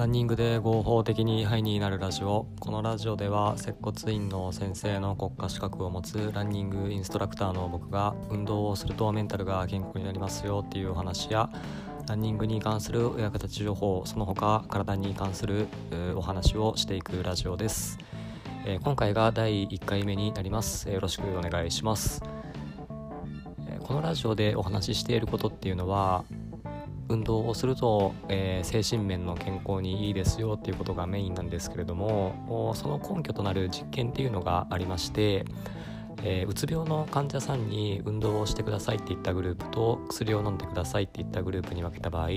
ランニングで合法的にハイになるラジオ。このラジオでは接骨院の先生の国家資格を持つランニングインストラクターの僕が運動をするとメンタルが健康になりますよっていうお話やランニングに関するお役立ち情報その他体に関するお話をしていくラジオです、えー、今回が第1回目になります、よろしくお願いします、えー、このラジオでお話ししていることっていうのは運動をすると、えー、精神面の健康にいいですよっていうことがメインなんですけれどもその根拠となる実験っていうのがありまして、えー、うつ病の患者さんに運動をしてくださいって言ったグループと薬を飲んでくださいって言ったグループに分けた場合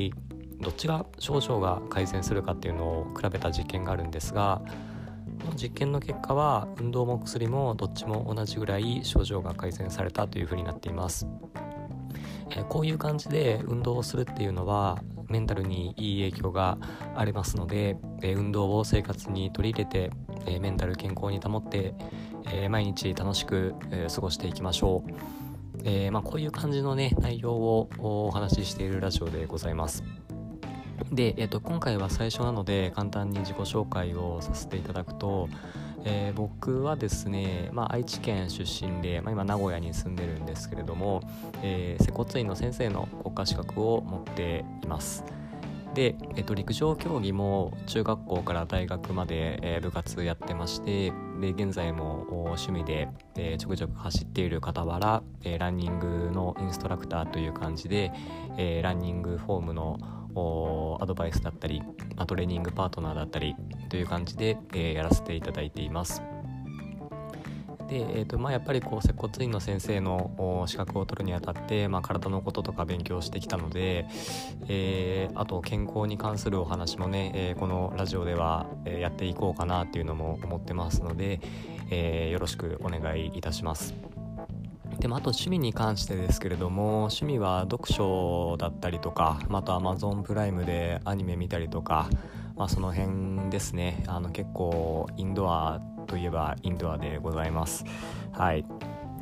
どっちが症状が改善するかっていうのを比べた実験があるんですがこの実験の結果は運動も薬もどっちも同じぐらい症状が改善されたというふうになっています。こういう感じで運動をするっていうのはメンタルにいい影響がありますので、え運動を生活に取り入れて、えメンタル健康に保って、え毎日楽しく、え過ごしていきましょう、え、まあ、こういう感じのね内容をお話ししているラジオでございます。で、えーと今回は最初なので簡単に自己紹介をさせていただくと、えー、僕はですね、まあ、愛知県出身で、まあ、今名古屋に住んでるんですけれども、えー、接骨院の先生の国家資格を持っています。で、えっと、陸上競技も中学校から大学まで、えー、部活やってましてで現在も趣味で、えー、ちょくちょく走っている傍ら、えー、ランニングのインストラクターという感じで、えー、ランニングフォームのアドバイスだったり、トレーニングパートナーだったりという感じで、え、やらせていただいています。で、えーとまあ、やっぱりこう接骨院の先生の資格を取るにあたって、まあ、体のこととか勉強してきたので、えー、あと健康に関するお話もね、えー、このラジオではやっていこうかなっていうのも思ってますので、えー、よろしくお願いいたします。でもあと趣味に関してですけれども趣味は読書だったりとかまた Amazon プライムでアニメ見たりとか、まあ、その辺ですね。あの結構インドアといえばインドアでございます。はい。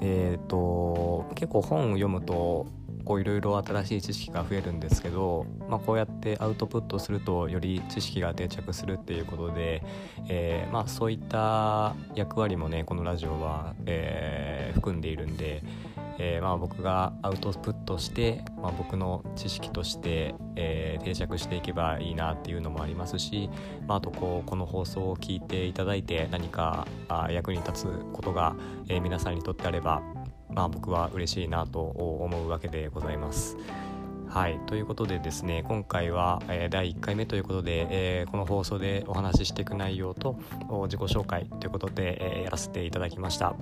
えー、と結構本を読むとこういろいろ新しい知識が増えるんですけど、まあ、こうやってアウトプットするとより知識が定着するっていうことで、えー、まあ、そういった役割もねこのラジオは、えー、含んでいるんで、えー、まあ、僕がアウトプットして、まあ、僕の知識として、え定着していけばいいなっていうのもありますし、まあ、あとこうこの放送を聞いていただいて何かあ役に立つことが、え皆さんにとってあればまあ、僕は嬉しいなと思うわけでございます。はい、ということでですね今回は、えー、第1回目ということで、えー、この放送でお話ししていく内容と自己紹介ということで、えー、やらせていただきました。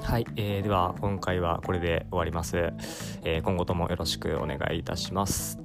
はい、えー、では今回はこれで終わります、え今後ともよろしくお願いいたします。